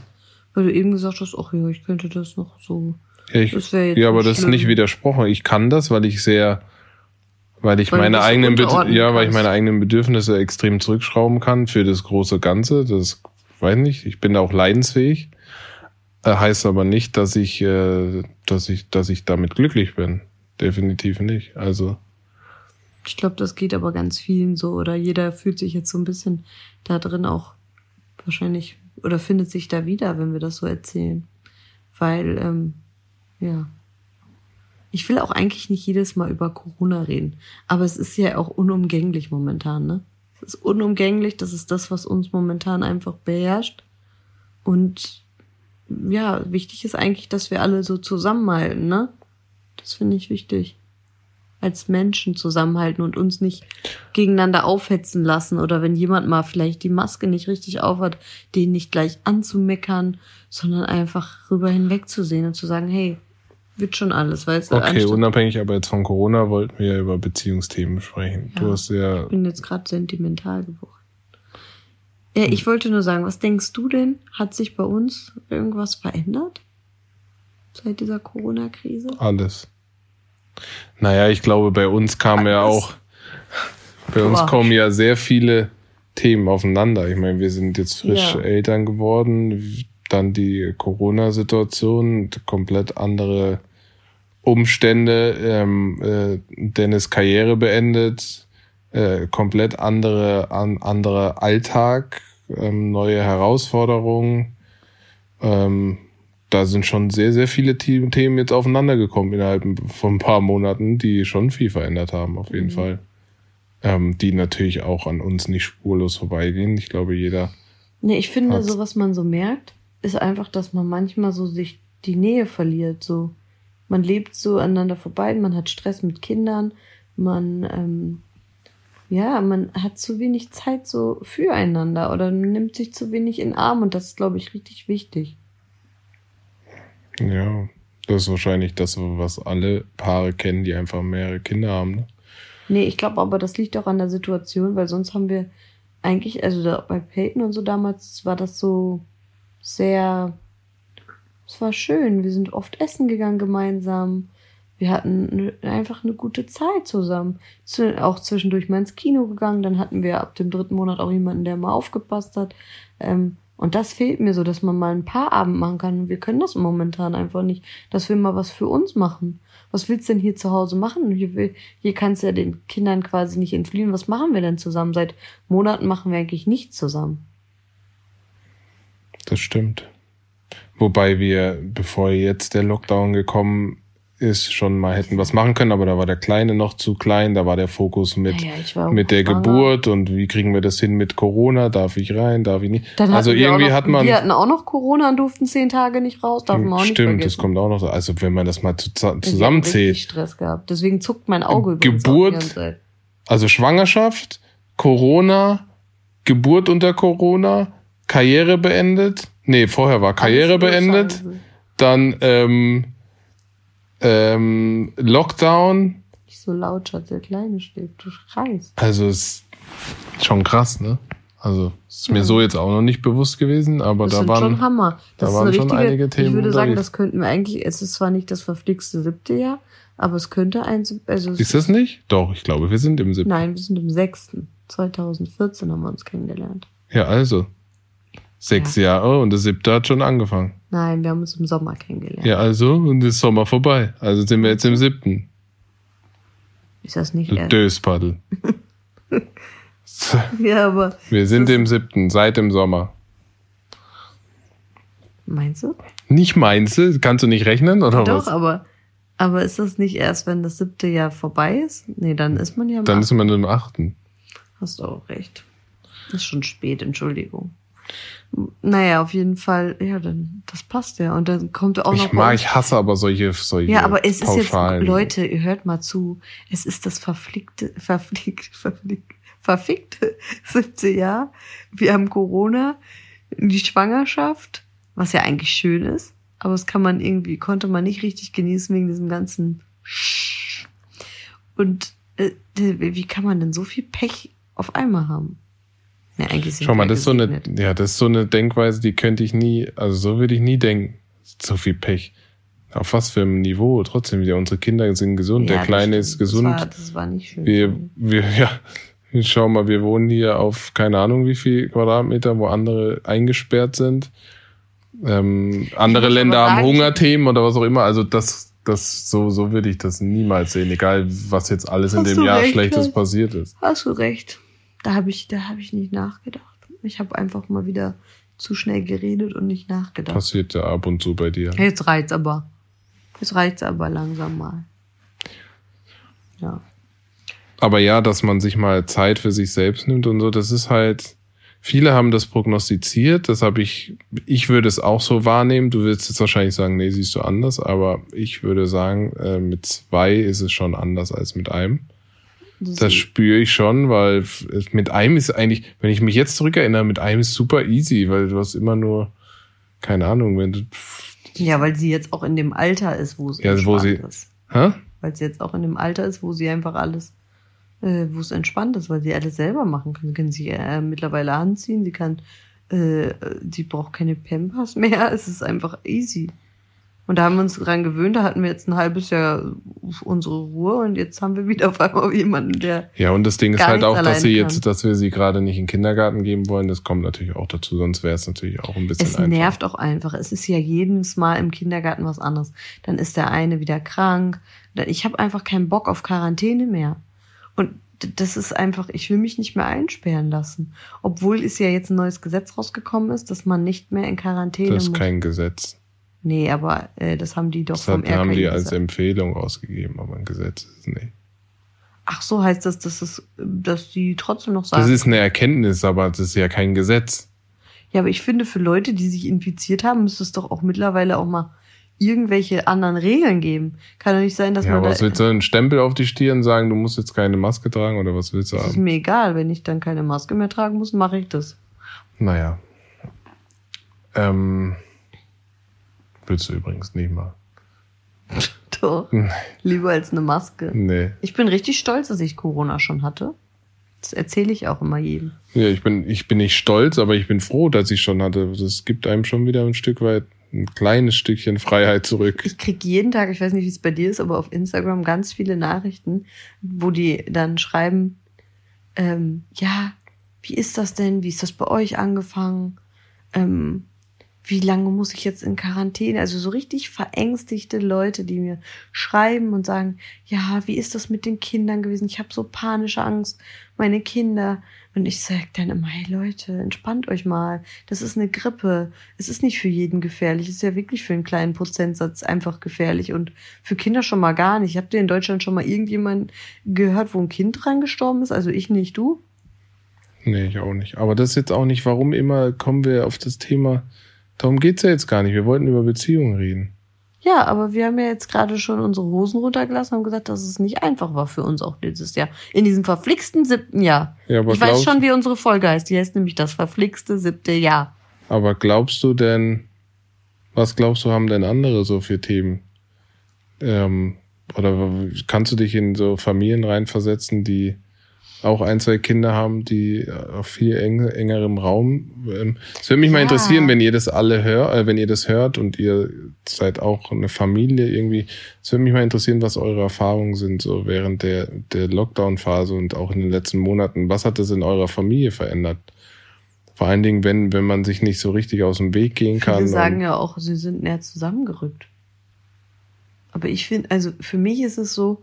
Weil du eben gesagt hast, ach ja, ich könnte das noch so. Ja, ich, Das ja aber das ist nicht widersprochen. Ich kann das, weil ich sehr, weil ich Weil meine eigenen, ja, weil ich meine eigenen Bedürfnisse extrem zurückschrauben kann für das große Ganze. Das weiß nicht. Ich bin da auch leidensfähig. Äh, heißt aber nicht, dass ich, äh, dass ich, dass ich damit glücklich bin. Definitiv nicht. Also Ich glaube, das geht aber ganz vielen so. Oder jeder fühlt sich jetzt so ein bisschen da drin auch wahrscheinlich oder findet sich da wieder, wenn wir das so erzählen. Weil, ähm, ja. Ich will auch eigentlich nicht jedes Mal über Corona reden. Aber es ist ja auch unumgänglich momentan, ne? Es ist unumgänglich, das ist das, was uns momentan einfach beherrscht. Und ja, wichtig ist eigentlich, dass wir alle so zusammenhalten, ne? Das finde ich wichtig. Als Menschen zusammenhalten und uns nicht gegeneinander aufhetzen lassen oder wenn jemand mal vielleicht die Maske nicht richtig aufhat, den nicht gleich anzumeckern, sondern einfach rüber hinwegzusehen und zu sagen, hey, wird schon alles, weißt du? okay, anstatt- unabhängig aber jetzt von Corona wollten wir ja über Beziehungsthemen sprechen. Du Ja. hast ja Ich bin jetzt gerade sentimental geworden. Ja, ich wollte nur sagen, was denkst du denn? Hat sich bei uns irgendwas verändert? Seit dieser Corona-Krise? alles. Naja, ich glaube, bei uns kamen ja Alles. auch, bei uns kommen ja sehr viele Themen aufeinander. Ich meine, wir sind jetzt frisch Ja. Eltern geworden, dann die Corona-Situation, komplett andere Umstände, ähm, äh, Dennis Karriere beendet, äh, komplett andere, an, anderer Alltag, ähm, neue Herausforderungen. Ähm, da sind schon sehr, sehr viele The- Themen jetzt aufeinander gekommen innerhalb von ein paar Monaten, die schon viel verändert haben, auf jeden Mhm. Fall. Ähm, die natürlich auch an uns nicht spurlos vorbeigehen. Ich glaube, jeder. Nee, ich finde, so was man so merkt, ist einfach, dass man manchmal so sich die Nähe verliert. So, man lebt so aneinander vorbei, man hat Stress mit Kindern, man, ähm, ja, man hat zu wenig Zeit so füreinander oder nimmt sich zu wenig in den Arm und das ist, glaube ich, richtig wichtig. Ja, das ist wahrscheinlich das, was alle Paare kennen, die einfach mehrere Kinder haben. Ne? Nee, ich glaube aber, das liegt auch an der Situation, weil sonst haben wir eigentlich, also da, bei Peyton und so damals war das so sehr, es war schön. Wir sind oft essen gegangen gemeinsam. Wir hatten ne- einfach eine gute Zeit zusammen. Zu, auch zwischendurch mal ins Kino gegangen. Dann hatten wir ab dem dritten Monat auch jemanden, der mal aufgepasst hat. Ähm, und das fehlt mir so, dass man mal ein paar Abend machen kann. Wir können das momentan einfach nicht, dass wir mal was für uns machen. Was willst du denn hier zu Hause machen? Hier, hier kannst du ja den Kindern quasi nicht entfliehen. Was machen wir denn zusammen? Seit Monaten machen wir eigentlich nichts zusammen. Das stimmt. Wobei wir, bevor jetzt der Lockdown gekommen ist schon mal hätten was machen können, aber da war der Kleine noch zu klein, da war der Fokus mit, ich war mit der schwanger. Geburt und wie kriegen wir das hin mit Corona, darf ich rein, darf ich nicht. Dann also irgendwie noch, hat man, Wir hatten auch noch Corona und durften zehn Tage nicht raus, darf man auch nicht stimmt, das vergessen. kommt auch noch so, also wenn man das mal zu, zusammenzählt, richtig Stress gehabt. Deswegen zuckt mein Auge übrigens Geburt- also Schwangerschaft, Corona, Geburt unter Corona, Karriere beendet, nee, vorher war Karriere beendet, dann ähm, ähm, Lockdown, Nicht so laut, Schatz, der Kleine schläft. Du schreist. Also ist schon krass, ne? Also ist mir so jetzt auch noch nicht bewusst gewesen, aber Das da waren schon Hammer. da Das waren ist eine schon richtige, einige Themen Ich würde sagen, das könnten wir eigentlich, es ist zwar nicht das verflixte siebte Jahr, aber es könnte ein, also ist das nicht? Doch, ich glaube, wir sind im siebten. Nein, wir sind im sechsten. 2014 haben wir uns kennengelernt. Ja, also sechs Jahre und das siebte hat schon angefangen. Nein, wir haben uns im Sommer kennengelernt. Ja, also und ist Sommer vorbei. Also sind wir jetzt im siebten. Ist das nicht erst? Döspaddel. Ja, aber Wir sind im siebten, seit dem Sommer. meinst du? Nicht meinst du? Kannst du nicht rechnen oder Doch, was? aber, aber ist das nicht erst, wenn das siebte Jahr vorbei ist? Nee, dann ist man ja im Dann achten. ist man im achten. Hast du auch recht. Ist schon spät, Entschuldigung. Naja, auf jeden Fall, ja, dann, das passt ja. Und dann kommt auch noch. Ich mag, ich hasse aber solche, solche ja, aber es ist jetzt, Leute, ihr hört mal zu, es ist das verflickte, verflickte, verflickte, verfickte siebte Jahr. Wir haben Corona, die Schwangerschaft, was ja eigentlich schön ist, aber das kann man irgendwie, konnte man nicht richtig genießen wegen diesem ganzen und äh, wie kann man denn so viel Pech auf einmal haben? Ja, eigentlich Schau mal, das ist so eine, ja, das ist so eine Denkweise, die könnte ich nie, also so würde ich nie denken. So viel Pech. Auf was für einem Niveau? Trotzdem wieder, unsere Kinder sind gesund, Ja, der Kleine ist gesund. Das war, das war nicht schön. wir, wir, ja, schau mal, wir wohnen hier auf keine Ahnung wie viel Quadratmeter, wo andere eingesperrt sind. Ähm, andere Länder haben Hungerthemen oder was auch immer. Also das, das, so, so würde ich das niemals sehen, egal was jetzt alles in Hast dem du Jahr recht, Schlechtes passiert ist. Hast du recht. Da habe ich, da habe ich nicht nachgedacht. Ich habe einfach mal wieder zu schnell geredet und nicht nachgedacht. Passiert ja ab und zu bei dir. Jetzt reicht's aber. Jetzt reicht's aber langsam mal. Ja. Aber ja, dass man sich mal Zeit für sich selbst nimmt und so, das ist halt, viele haben das prognostiziert, das habe ich, ich würde es auch so wahrnehmen, du würdest jetzt wahrscheinlich sagen, nee, siehst du anders, aber ich würde sagen, äh, mit zwei ist es schon anders als mit einem. Das spüre ich schon, weil mit einem ist eigentlich, wenn ich mich jetzt zurückerinnere, mit einem ist super easy, weil du hast immer nur, keine Ahnung, wenn du, ja, weil sie jetzt auch in dem Alter ist, wo es Ja, wo entspannt sie- ist. hä? Weil sie jetzt auch in dem Alter ist, wo sie einfach alles, äh, wo es entspannt ist, weil sie alles selber machen kann. Sie kann sich äh, mittlerweile anziehen, sie kann, äh, sie braucht keine Pampers mehr. Es ist einfach easy. Und da haben wir uns dran gewöhnt, da hatten wir jetzt ein halbes Jahr unsere Ruhe und jetzt haben wir wieder auf einmal jemanden, der. Ja, und das Ding ist halt auch, dass sie jetzt, dass wir sie gerade nicht in den Kindergarten geben wollen. Das kommt natürlich auch dazu, sonst wäre es natürlich auch ein bisschen Es einfacher. nervt auch einfach. Es ist ja jedes Mal im Kindergarten was anderes. Dann ist der eine wieder krank. Ich habe einfach keinen Bock auf Quarantäne mehr. Und das ist einfach, ich will mich nicht mehr einsperren lassen. Obwohl es ja jetzt ein neues Gesetz rausgekommen ist, dass man nicht mehr in Quarantäne Das ist muss. kein Gesetz. Nee, aber äh, das haben die doch Das vom hat, haben die RKI als. Empfehlung rausgegeben, aber ein Gesetz ist nicht. Ach so, heißt das, dass, es, dass die trotzdem noch sagen. Das ist eine Erkenntnis, aber das ist ja kein Gesetz. Ja, aber ich finde, für Leute, die sich infiziert haben, müsste es doch auch mittlerweile auch mal irgendwelche anderen Regeln geben. Kann doch nicht sein, dass Ja, man aber da. was willst du, einen Stempel auf die Stirn sagen, du musst jetzt keine Maske tragen oder was willst du Das ist mir egal, wenn ich dann keine Maske mehr tragen muss, mache ich das. Naja. Ähm, willst du übrigens nicht mal. Doch. Lieber als eine Maske. Nee. Ich bin richtig stolz, dass ich Corona schon hatte. Das erzähle ich auch immer jedem. Ja, ich bin, ich bin nicht stolz, aber ich bin froh, dass ich schon hatte. Das gibt einem schon wieder ein Stück weit, ein kleines Stückchen Freiheit zurück. Ich krieg jeden Tag, ich weiß nicht, wie es bei dir ist, aber auf Instagram ganz viele Nachrichten, wo die dann schreiben, ähm, ja, wie ist das denn? Wie ist das bei euch angefangen? Ähm, wie lange muss ich jetzt in Quarantäne? Also so richtig verängstigte Leute, die mir schreiben und sagen, ja, wie ist das mit den Kindern gewesen? Ich habe so panische Angst, meine Kinder. Und ich sag dann immer, hey Leute, entspannt euch mal. Das ist eine Grippe. Es ist nicht für jeden gefährlich. Es ist ja wirklich für einen kleinen Prozentsatz einfach gefährlich und für Kinder schon mal gar nicht. Habt ihr in Deutschland schon mal irgendjemanden gehört, wo ein Kind dran gestorben ist? Also ich nicht, du? Nee, ich auch nicht. Aber das ist jetzt auch nicht, warum immer kommen wir auf das Thema. Darum geht's ja jetzt gar nicht. Wir wollten über Beziehungen reden. Ja, aber wir haben ja jetzt gerade schon unsere Hosen runtergelassen und gesagt, dass es nicht einfach war für uns auch dieses Jahr. In diesem verflixten siebten Jahr. Ja, aber ich weiß schon, wie unsere Folge heißt. Die heißt nämlich das verflixte siebte Jahr. Aber glaubst du denn, was glaubst du, haben denn andere so für Themen? Ähm, oder kannst du dich in so Familien reinversetzen, die auch ein, zwei Kinder haben, die auf viel eng, engerem Raum. Ähm, es würde mich mal Ja. interessieren, wenn ihr das alle hört, äh, wenn ihr das hört und ihr seid auch eine Familie irgendwie. Es würde mich mal interessieren, was eure Erfahrungen sind, so während der, der Lockdown-Phase und auch in den letzten Monaten. Was hat das in eurer Familie verändert? Vor allen Dingen, wenn, wenn man sich nicht so richtig aus dem Weg gehen kann. Viele sagen ja auch, sie sind näher zusammengerückt. Aber ich finde, also für mich ist es so,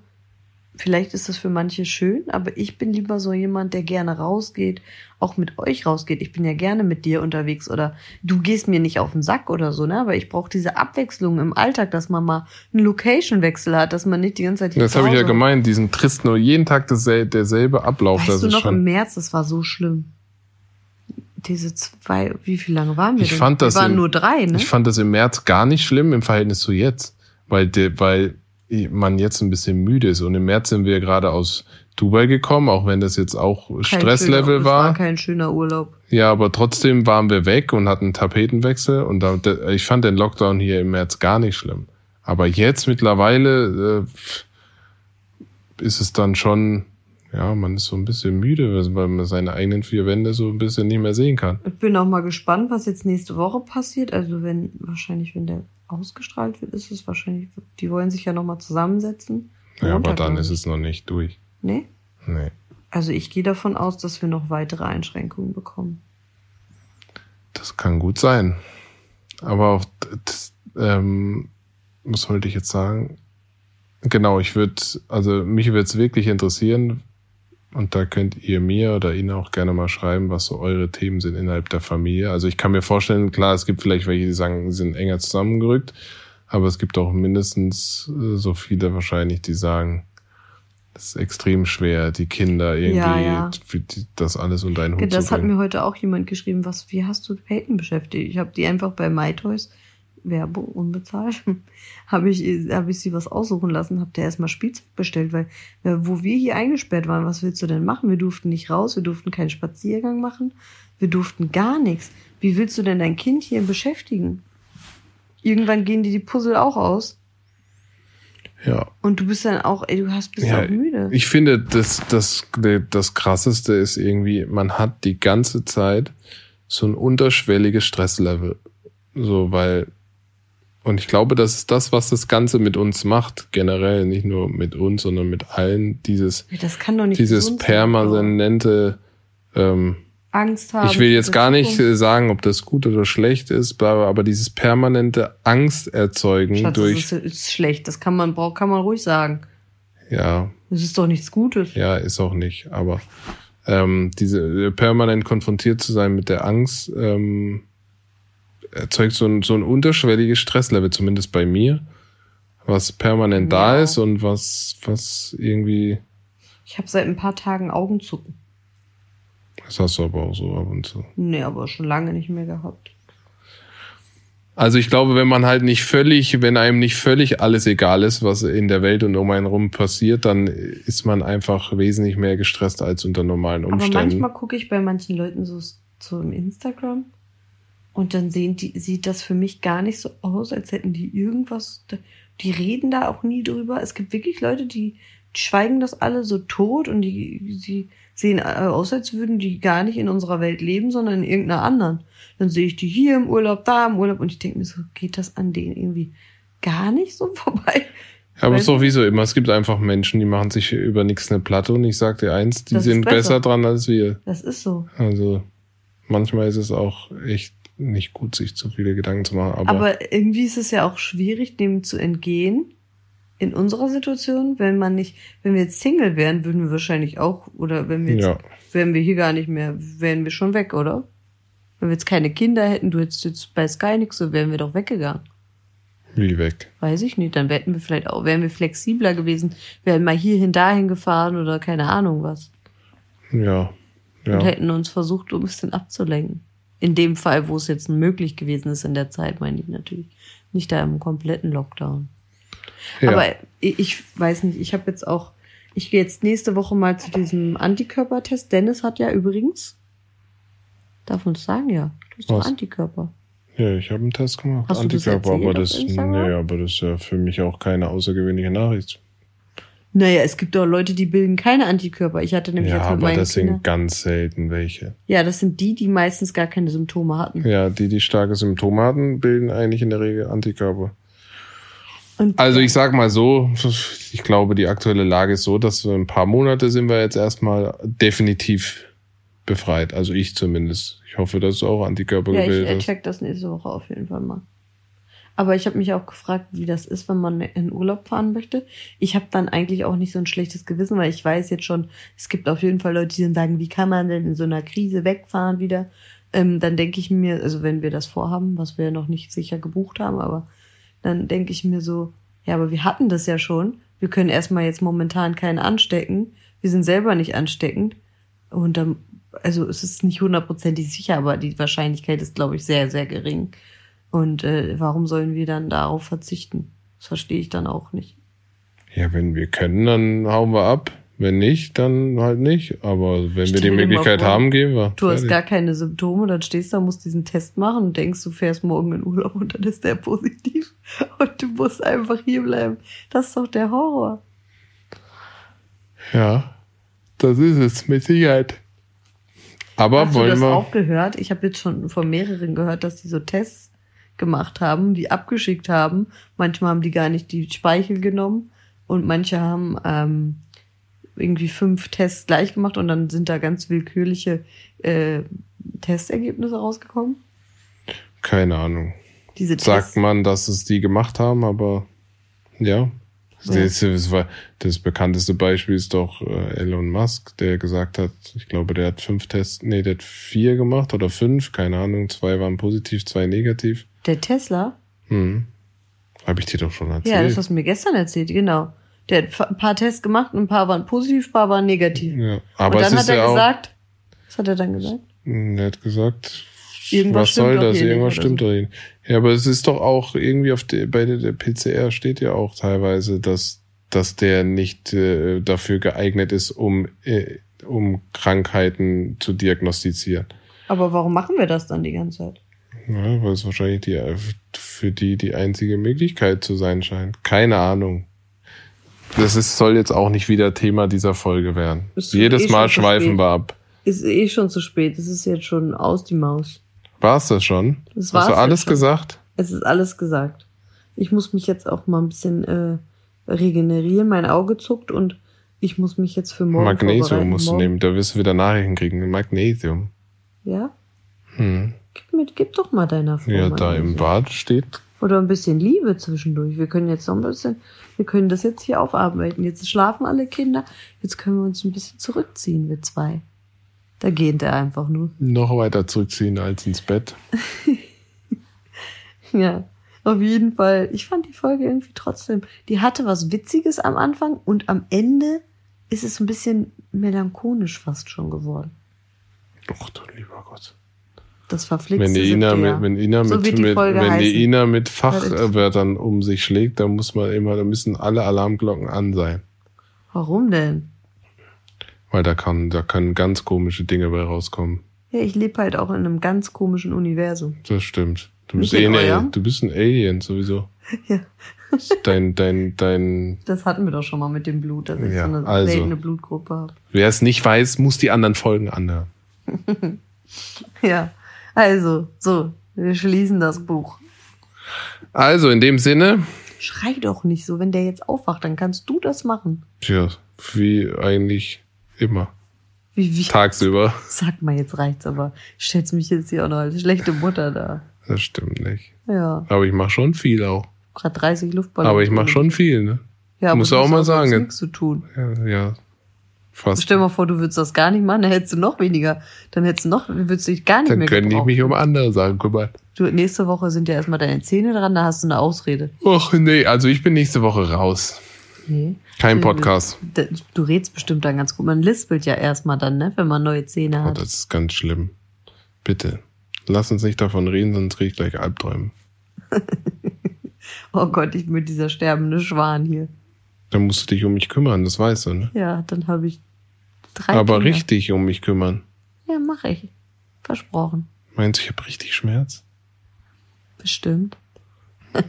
vielleicht ist das für manche schön, aber ich bin lieber so jemand, der gerne rausgeht, auch mit euch rausgeht. Ich bin ja gerne mit dir unterwegs oder du gehst mir nicht auf den Sack oder so, ne? Aber ich brauche diese Abwechslung im Alltag, dass man mal einen Location-Wechsel hat, dass man nicht die ganze Zeit hier Das habe ich ja gemeint, diesen tristen nur jeden Tag dasselbe, derselbe Ablauf. Weißt das du noch im schon. März, das war so schlimm. Diese zwei, wie viel lange waren wir Ich denn? fand das wir waren im- nur drei, ne? Ich fand das im März gar nicht schlimm im Verhältnis zu jetzt, weil, de, weil man jetzt ein bisschen müde ist. Und im März sind wir gerade aus Dubai gekommen, auch wenn das jetzt auch Kein Stresslevel schöner, war. Das war kein schöner Urlaub. Ja, aber trotzdem waren wir weg und hatten einen Tapetenwechsel. Und da, ich fand den Lockdown hier im März gar nicht schlimm. Aber jetzt mittlerweile äh, ist es dann schon, ja, man ist so ein bisschen müde, weil man seine eigenen vier Wände so ein bisschen nicht mehr sehen kann. Ich bin auch mal gespannt, was jetzt nächste Woche passiert. Also wenn, wahrscheinlich, wenn der ausgestrahlt wird, ist es wahrscheinlich, die wollen sich ja nochmal zusammensetzen. Ja, aber dann ist es noch nicht durch. Nee? Nee. Also ich gehe davon aus, dass wir noch weitere Einschränkungen bekommen. Das kann gut sein. Aber auch, das, ähm, was wollte ich jetzt sagen? Genau, ich würde, also mich würde es wirklich interessieren, und da könnt ihr mir oder Ihnen auch gerne mal schreiben, was so eure Themen sind innerhalb der Familie. Also ich kann mir vorstellen, klar, es gibt vielleicht welche, die sagen, sie sind enger zusammengerückt, aber es gibt auch mindestens äh, so viele wahrscheinlich, die sagen, es ist extrem schwer, die Kinder irgendwie, Ja, ja. das alles unter einen Hut das zu hat bringen. mir heute auch jemand geschrieben, was, wie hast du Peyton beschäftigt? Ich habe die einfach bei MyToys, Werbung unbezahlt, habe ich, hab ich sie was aussuchen lassen, habe der erstmal Spielzeug bestellt, weil wo wir hier eingesperrt waren, was willst du denn machen? Wir durften nicht raus, wir durften keinen Spaziergang machen, wir durften gar nichts. Wie willst du denn dein Kind hier beschäftigen? Irgendwann gehen dir die Puzzle auch aus Ja. und du bist dann auch, ey, du hast bist Ja, auch müde. Ich finde, das, das, das Krasseste ist irgendwie, man hat die ganze Zeit so ein unterschwelliges Stresslevel. So, weil, und ich glaube, das ist das, was das Ganze mit uns macht, generell, nicht nur mit uns, sondern mit allen, dieses, Ja, das kann doch nicht dieses permanente, ähm, Angst haben. ich will jetzt gar nicht äh, sagen, ob das gut oder schlecht ist, aber dieses permanente Angst erzeugen Schatz, durch, das ist, ist schlecht. Das kann man, kann man ruhig sagen. ja, Das ist doch nichts Gutes. Ja, ist auch nicht. Aber ähm, diese permanent konfrontiert zu sein mit der Angst ähm, erzeugt so ein, so ein unterschwelliges Stresslevel, zumindest bei mir, was permanent da Ja. ist und was, was irgendwie, Ich habe seit ein paar Tagen Augenzucken. das hast du aber auch so ab und zu. Nee, aber schon lange nicht mehr gehabt. Also ich glaube, wenn man halt nicht völlig, wenn einem nicht völlig alles egal ist, was in der Welt und um einen rum passiert, dann ist man einfach wesentlich mehr gestresst als unter normalen Aber Umständen. manchmal gucke ich bei manchen Leuten so, so im Instagram und dann sehen die, sieht das für mich gar nicht so aus, als hätten die irgendwas. Die reden da auch nie drüber. Es gibt wirklich Leute, die, schweigen das alle so tot und die, die sehen äh, aus, als würden die gar nicht in unserer Welt leben, sondern in irgendeiner anderen. Dann sehe ich die hier im Urlaub, da im Urlaub und ich denke mir so, geht das an denen irgendwie gar nicht so vorbei? Ja, aber es ist doch wie so immer. Es gibt einfach Menschen, die machen sich über nichts eine Platte und ich sag dir eins, die Das sind besser. besser dran als wir. Das ist so. Also manchmal ist es auch echt nicht gut, sich zu viele Gedanken zu machen. Aber, Aber irgendwie ist es ja auch schwierig, dem zu entgehen, in unserer Situation, wenn man nicht, wenn wir jetzt Single wären, würden wir wahrscheinlich auch, oder wenn wir jetzt, Ja. wären wir hier gar nicht mehr, wären wir schon weg, oder? Wenn wir jetzt keine Kinder hätten, du hättest jetzt bei Sky nichts, so wären wir doch weggegangen. Wie weg. Weiß ich nicht. Dann hätten wir vielleicht auch, wären wir flexibler gewesen, wären mal hierhin, dahin gefahren oder keine Ahnung was. Ja. Und Ja. hätten uns versucht, ein bisschen abzulenken. In dem Fall, wo es jetzt möglich gewesen ist in der Zeit, meine ich natürlich. Nicht da im kompletten Lockdown. ja. Aber ich, weiß nicht, ich habe jetzt auch, ich gehe jetzt nächste Woche mal zu diesem Antikörpertest. Dennis hat ja übrigens, darf man das sagen, ja, du hast doch? Antikörper. Ja, ich habe einen Test gemacht. Hast du das Antikörper, aber das, nee, aber das ist ja für mich auch keine außergewöhnliche Nachricht. Naja, es gibt doch Leute, die bilden keine Antikörper. Ich hatte nämlich Ja, jetzt mit aber das Kindern. sind ganz selten welche. Ja, das sind die, die meistens gar keine Symptome hatten. Ja, die, die starke Symptome hatten, bilden eigentlich in der Regel Antikörper. Und Also ich sag mal so, ich glaube, die aktuelle Lage ist so, dass wir ein paar Monate sind wir jetzt erstmal definitiv befreit. Also ich zumindest. Ich hoffe, dass du auch Antikörper ja, ich gebildet hast. check das nächste Woche auf jeden Fall mal. Aber ich habe mich auch gefragt, wie das ist, wenn man in Urlaub fahren möchte. Ich habe dann eigentlich auch nicht so ein schlechtes Gewissen, weil ich weiß jetzt schon, es gibt auf jeden Fall Leute, die dann sagen, wie kann man denn in so einer Krise wegfahren wieder? Ähm, dann denke ich mir, also wenn wir das vorhaben, was wir noch nicht sicher gebucht haben, aber dann denke ich mir so, ja, aber wir hatten das ja schon. Wir können erstmal jetzt momentan keinen anstecken. Wir sind selber nicht ansteckend. Und dann, also es ist nicht hundertprozentig sicher, aber die Wahrscheinlichkeit ist, glaube ich, sehr, sehr gering. Und äh, warum sollen wir dann darauf verzichten? Das verstehe ich dann auch nicht. Ja, wenn wir können, dann hauen wir ab. Wenn nicht, dann halt nicht. Aber wenn wir Stell die dir mal Möglichkeit vor, haben, gehen wir. Du hast Fertig. gar keine Symptome, dann stehst du da, musst diesen Test machen und denkst, du fährst morgen in Urlaub und dann ist der positiv. Und du musst einfach hier bleiben. Das ist doch der Horror. Ja, das ist es, mit Sicherheit. Aber Hast du wollen das wir. auch gehört? Ich habe jetzt schon von mehreren gehört, dass die so Tests gemacht haben, die abgeschickt haben. Manchmal haben die gar nicht die Speichel genommen und manche haben ähm, irgendwie fünf Tests gleich gemacht und dann sind da ganz willkürliche äh, Testergebnisse rausgekommen. Keine Ahnung. Diese Sagt man, dass es die gemacht haben, aber ja. Das, das, war, das bekannteste Beispiel ist doch äh, Elon Musk, der gesagt hat, ich glaube, der hat fünf Tests, nee, der hat vier gemacht oder fünf, keine Ahnung, zwei waren positiv, zwei negativ. Der Tesla? Hm. Habe ich dir doch schon erzählt. Ja, das hast du mir gestern erzählt, genau. Der hat ein paar Tests gemacht und ein paar waren positiv, ein paar waren negativ. Ja, aber und dann ist hat er ja gesagt, was hat er dann gesagt? Hm, Er hat gesagt, Irgendwas was soll das? Irgendwas stimmt doch nicht. Ja, aber es ist doch auch irgendwie auf der, bei der, der PCR steht ja auch teilweise, dass, dass der nicht äh, dafür geeignet ist, um, äh, um Krankheiten zu diagnostizieren. Aber warum machen wir das dann die ganze Zeit? Ja, weil es wahrscheinlich die, für die die einzige Möglichkeit zu sein scheint. Keine Ahnung. Das ist, soll jetzt auch nicht wieder Thema dieser Folge werden. Ist Jedes eh Mal schweifen wir ab. Ist eh schon zu spät. Es ist jetzt schon aus die Maus. War's das schon? Das Hast war's du jetzt alles schon. gesagt? Es ist alles gesagt. Ich muss mich jetzt auch mal ein bisschen äh, regenerieren. Mein Auge zuckt und ich muss mich jetzt für morgen Magnesium musst du morgen. nehmen, da wirst du wieder Nachrichten kriegen. Magnesium. Ja? Hm. Gib, mir, gib doch mal deiner Frau Ja, da im Bad steht. Oder ein bisschen Liebe zwischendurch. Wir können jetzt noch ein bisschen, wir können das jetzt hier aufarbeiten. Jetzt schlafen alle Kinder. Jetzt können wir uns ein bisschen zurückziehen, wir zwei. Da geht er einfach nur. Noch weiter zurückziehen als ins Bett. Ja, auf jeden Fall. Ich fand die Folge irgendwie trotzdem, die hatte was Witziges am Anfang und am Ende ist es ein bisschen melancholisch fast schon geworden. Ach du lieber Gott. Das verflixte Wenn die Ina mit, wenn Ina So mit, mit wenn die. Ina mit Fachwörtern um sich schlägt, dann muss man immer, da müssen alle Alarmglocken an sein. Warum denn? Weil da kann, da können ganz komische Dinge bei rauskommen. Ja, ich lebe halt auch in einem ganz komischen Universum. Das stimmt. Du bist eh in ein? Alien. Du bist ein Alien sowieso. Ja. Dein, dein, dein, Das hatten wir doch schon mal mit dem Blut, dass ich Ja, so eine also. seltene Blutgruppe habe. wer es nicht weiß, muss die anderen Folgen anhören. Ja, also, so, wir schließen das Buch. Also, in dem Sinne, Schrei doch nicht so, wenn der jetzt aufwacht, dann kannst du das machen. tja, wie eigentlich immer. Wie, wie, Tagsüber. Sag mal, jetzt reicht's aber. Stellst mich jetzt hier auch noch als schlechte Mutter da. Das stimmt nicht. Ja, Aber ich mache schon viel auch. gerade 30 Luftballons. Aber ich mache schon viel, ne? Ja, aber Muss du auch mal sagen. nichts zu tun. Ja, ja. Fast. Stell dir mal vor, du würdest das gar nicht machen, dann hättest du noch weniger. Dann hättest du noch, würdest du dich gar nicht Dann mehr können ich gebrauchen. mich um andere Sachen kümmern. Du, nächste Woche sind ja erstmal deine Zähne dran, da hast du eine Ausrede. Och nee, also ich bin nächste Woche raus. Nee. Kein Du- Podcast. Du, redst bestimmt dann ganz gut. Man lispelt ja erstmal dann, ne, wenn man neue Zähne Oh, hat. das ist ganz schlimm. Bitte. Lass uns nicht davon reden, sonst krieg ich gleich Albträume. Oh Gott, ich bin dieser sterbende Schwan hier. Dann musst du dich um mich kümmern, das weißt du, ne? Ja, dann habe ich drei Aber Kinder. richtig um mich kümmern. Ja, mache ich. Versprochen. Meinst du, ich habe richtig Schmerz? Bestimmt.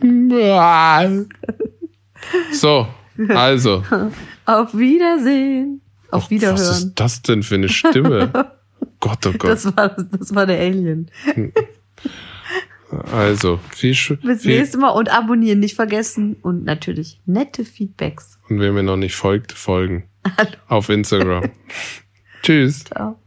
so, also. Auf Wiedersehen. Auf Was Wiederhören. ist das denn für eine Stimme? Gott, oh Gott. Das war, das war der Alien. Also, viel, Sch- Bis viel nächstes Mal und abonnieren nicht vergessen. Und natürlich nette Feedbacks. Und wer mir noch nicht folgt, folgen. Hallo. Auf Instagram. Tschüss. Ciao.